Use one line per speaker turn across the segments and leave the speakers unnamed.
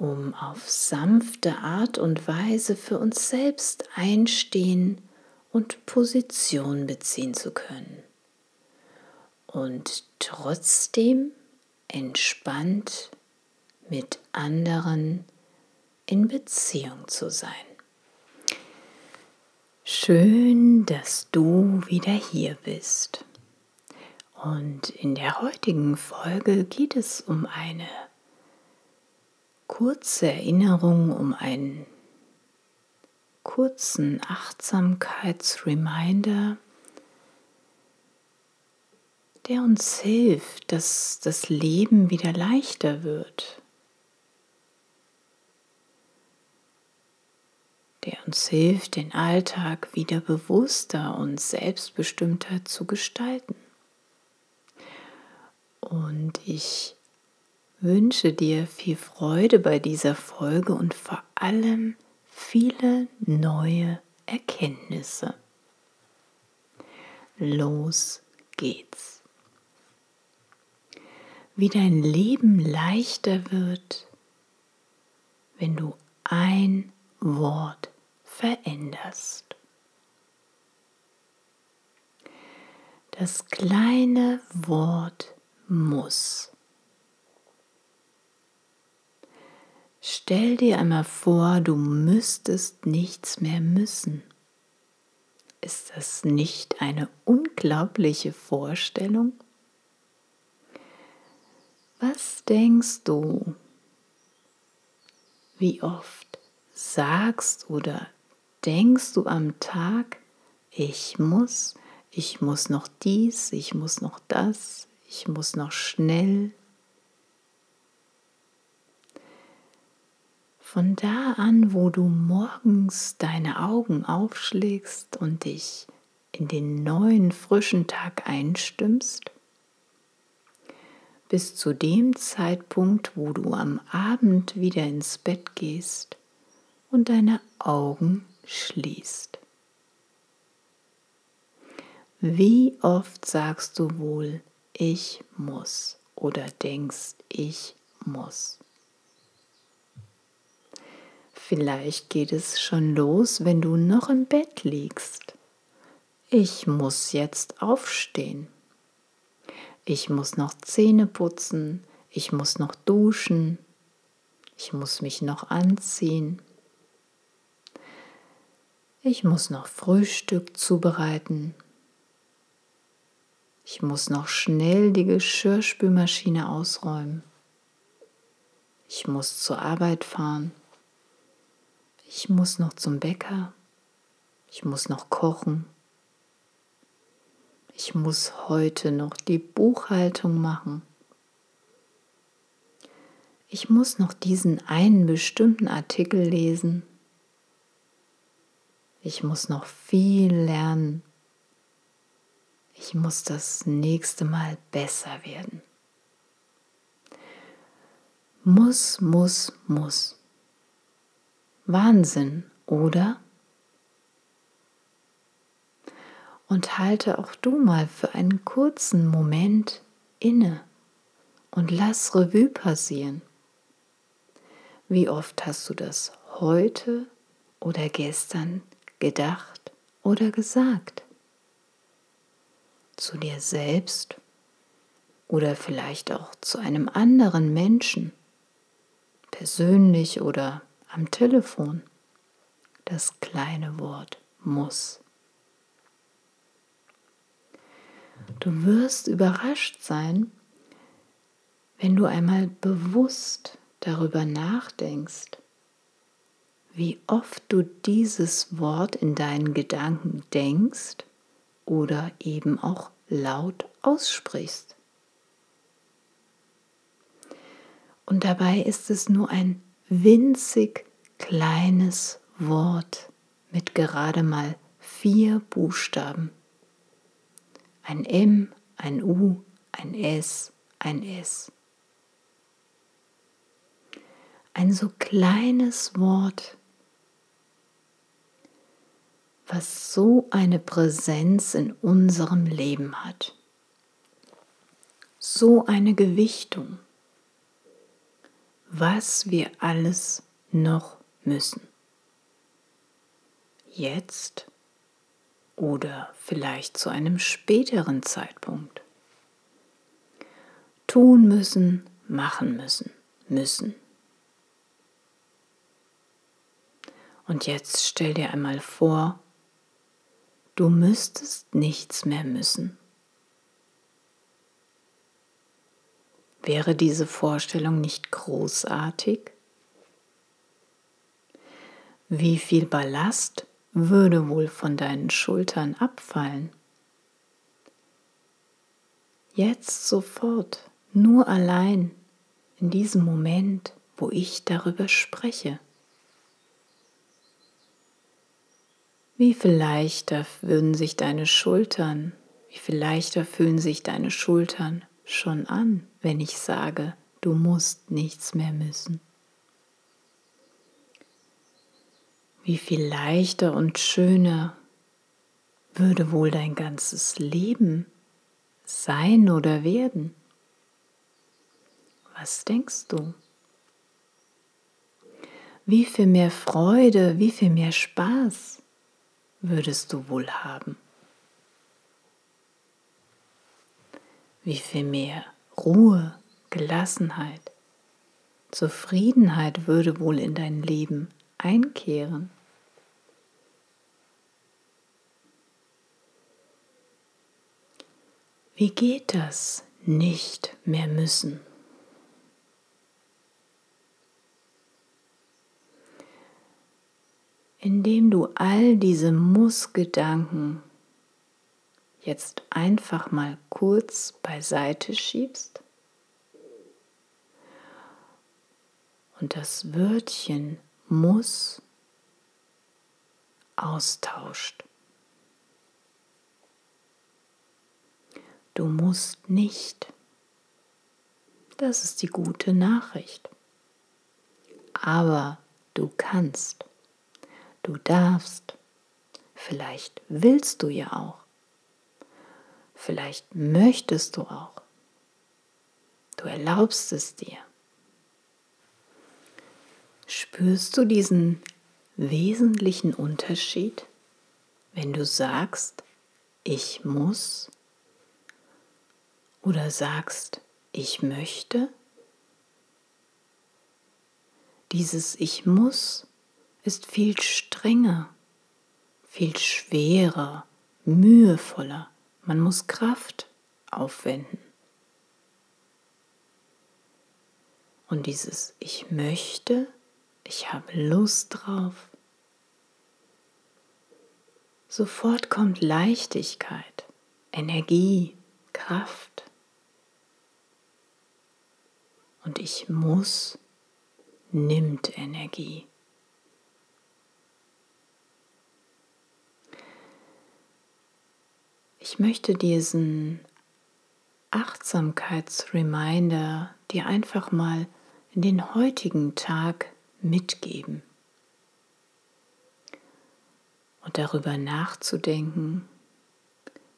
um auf sanfte Art und Weise für uns selbst einstehen und Position beziehen zu können. Und trotzdem entspannt mit anderen in Beziehung zu sein. Schön, dass du wieder hier bist. Und in der heutigen Folge geht es um eine kurze Erinnerung, um einen kurzen Achtsamkeitsreminder, der uns hilft, dass das Leben wieder leichter wird, der uns hilft, den Alltag wieder bewusster und selbstbestimmter zu gestalten. Und ich wünsche dir viel Freude bei dieser Folge und vor allem viele neue Erkenntnisse. Los geht's. Wie dein Leben leichter wird, wenn du ein Wort veränderst. Das kleine Wort muss Stell dir einmal vor, du müsstest nichts mehr müssen. Ist das nicht eine unglaubliche Vorstellung? Was denkst du, wie oft sagst oder denkst du am Tag, ich muss, ich muss noch dies, ich muss noch das, ich muss noch schnell, Von da an, wo du morgens deine Augen aufschlägst und dich in den neuen frischen Tag einstimmst, bis zu dem Zeitpunkt, wo du am Abend wieder ins Bett gehst und deine Augen schließt. Wie oft sagst du wohl, ich muss oder denkst, ich muss? Vielleicht geht es schon los, wenn du noch im Bett liegst. Ich muss jetzt aufstehen. Ich muss noch Zähne putzen. Ich muss noch duschen. Ich muss mich noch anziehen. Ich muss noch Frühstück zubereiten. Ich muss noch schnell die Geschirrspülmaschine ausräumen. Ich muss zur Arbeit fahren. Ich muss noch zum Bäcker. Ich muss noch kochen. Ich muss heute noch die Buchhaltung machen. Ich muss noch diesen einen bestimmten Artikel lesen. Ich muss noch viel lernen. Ich muss das nächste Mal besser werden. Muss, muss, muss. Wahnsinn, oder? Und halte auch du mal für einen kurzen Moment inne und lass Revue passieren. Wie oft hast du das heute oder gestern gedacht oder gesagt? Zu dir selbst oder vielleicht auch zu einem anderen Menschen, persönlich oder am Telefon. Das kleine Wort muss. Du wirst überrascht sein, wenn du einmal bewusst darüber nachdenkst, wie oft du dieses Wort in deinen Gedanken denkst oder eben auch laut aussprichst. Und dabei ist es nur ein winzig kleines Wort mit gerade mal vier Buchstaben. Ein M, ein U, ein S, ein S. Ein so kleines Wort, was so eine Präsenz in unserem Leben hat, so eine Gewichtung, was wir alles noch müssen. Jetzt oder vielleicht zu einem späteren Zeitpunkt. Tun müssen, machen müssen, müssen. Und jetzt stell dir einmal vor, du müsstest nichts mehr müssen. Wäre diese Vorstellung nicht großartig? Wie viel Ballast würde wohl von deinen Schultern abfallen? Jetzt sofort, nur allein, in diesem Moment, wo ich darüber spreche. Wie viel leichter würden sich deine Schultern, wie viel leichter fühlen sich deine Schultern schon an, wenn ich sage, du musst nichts mehr müssen. Wie viel leichter und schöner würde wohl dein ganzes Leben sein oder werden? Was denkst du? Wie viel mehr Freude, wie viel mehr Spaß würdest du wohl haben? Wie viel mehr Ruhe, Gelassenheit, Zufriedenheit würde wohl in dein Leben einkehren? Wie geht das nicht mehr müssen? indem du all diese Muss-Gedanken jetzt einfach mal kurz beiseite schiebst und das Wörtchen muss austauscht. Du musst nicht. Das ist die gute Nachricht. Aber du kannst. Du darfst. Vielleicht willst du ja auch. Vielleicht möchtest du auch. Du erlaubst es dir. Spürst du diesen wesentlichen Unterschied, wenn du sagst, ich muss oder sagst, ich möchte? Dieses Ich muss ist viel strenger, viel schwerer, mühevoller. Man muss Kraft aufwenden. Und dieses Ich möchte, ich habe Lust drauf. Sofort kommt Leichtigkeit, Energie, Kraft. Und ich muss nimmt Energie. Ich möchte diesen Achtsamkeitsreminder dir einfach mal in den heutigen Tag mitgeben und darüber nachzudenken,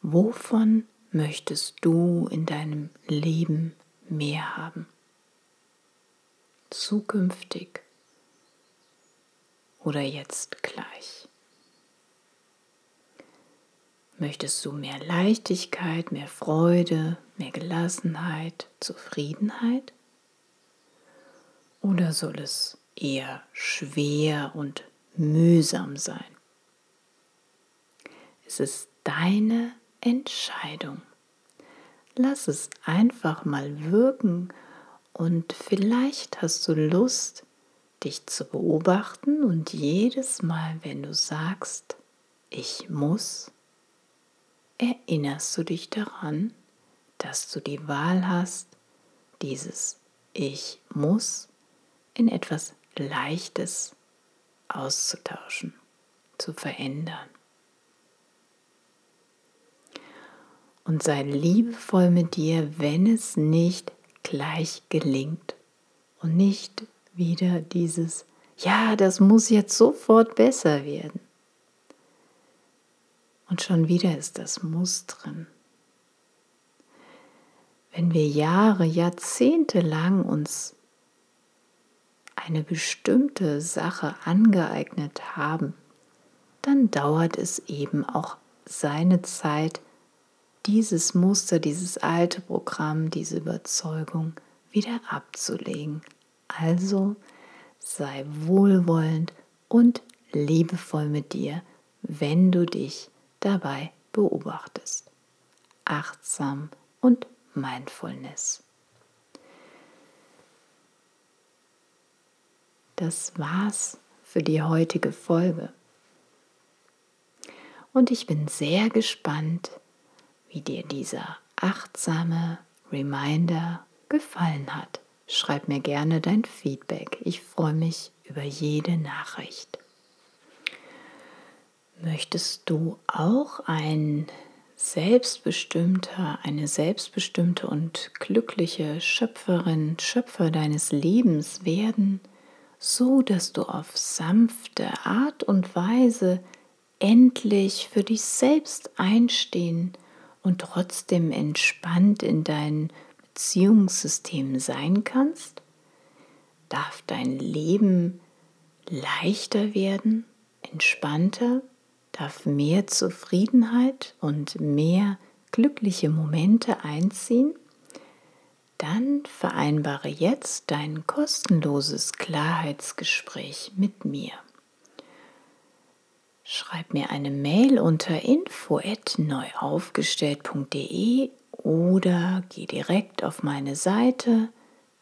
wovon möchtest du in deinem Leben mehr haben? Zukünftig oder jetzt gleich? Möchtest du mehr Leichtigkeit, mehr Freude, mehr Gelassenheit, Zufriedenheit? Oder soll es eher schwer und mühsam sein? Es ist deine Entscheidung. lass es einfach mal wirken und vielleicht hast du Lust, dich zu beobachten und jedes Mal, wenn du sagst, ich muss, erinnerst du dich daran, dass du die Wahl hast, dieses Ich muss in etwas Leichtes auszutauschen, zu verändern. Und sei liebevoll mit dir, wenn es nicht gleich gelingt und nicht wieder dieses, ja, das muss jetzt sofort besser werden. Und schon wieder ist das Muss drin. Wenn wir Jahre, Jahrzehnte lang uns eine bestimmte Sache angeeignet haben, dann dauert es eben auch seine Zeit, dieses Muster, dieses alte Programm, diese Überzeugung wieder abzulegen. Also sei wohlwollend und liebevoll mit dir, wenn du dich dabei beobachtest. Achtsam und Mindfulness. Das war's für die heutige Folge. Und ich bin sehr gespannt, wie dir dieser achtsame Reminder gefallen hat. Schreib mir gerne dein Feedback. Ich freue mich über jede Nachricht. Möchtest du auch ein selbstbestimmter, eine selbstbestimmte und glückliche Schöpferin, Schöpfer deines Lebens werden, so dass du auf sanfte Art und Weise endlich für dich selbst einstehen und trotzdem entspannt in dein Beziehungssystem sein kannst? Darf dein Leben leichter werden, entspannter? Darf mehr Zufriedenheit und mehr glückliche Momente einziehen? Dann vereinbare jetzt dein kostenloses Klarheitsgespräch mit mir. Schreib mir eine Mail unter info@neuaufgestellt.de oder geh direkt auf meine Seite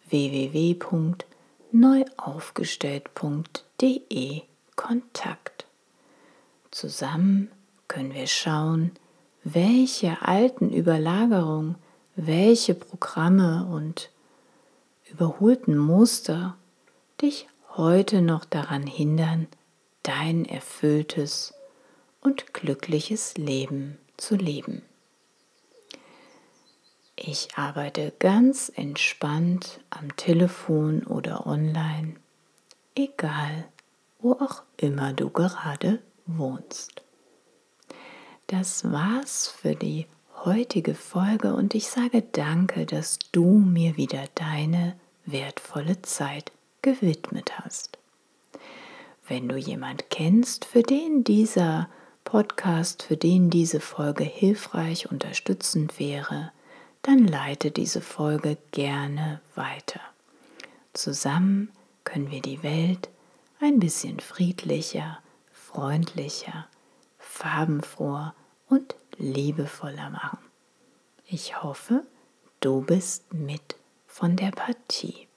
www.neuaufgestellt.de Kontakt. Zusammen können wir schauen, welche alten Überlagerungen, welche Programme und überholten Muster dich heute noch daran hindern, dein erfülltes und glückliches Leben zu leben. Ich arbeite ganz entspannt am Telefon oder online, egal wo auch immer du gerade wohnst. Das war's für die heutige Folge und ich sage danke, dass du mir wieder deine wertvolle Zeit gewidmet hast. Wenn du jemand kennst, für den dieser Podcast, für den diese Folge hilfreich, unterstützend wäre, dann leite diese Folge gerne weiter. Zusammen können wir die Welt ein bisschen friedlicher, freundlicher, farbenfroher und liebevoller machen. Ich hoffe, du bist mit von der Partie.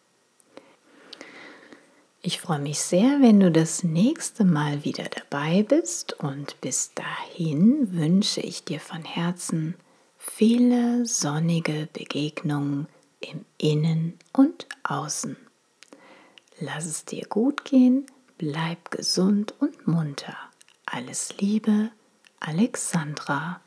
Ich freue mich sehr, wenn du das nächste Mal wieder dabei bist und bis dahin wünsche ich dir von Herzen viele sonnige Begegnungen im Innen und Außen. Lass es dir gut gehen, bleib gesund und munter. Alles Liebe, Alexandra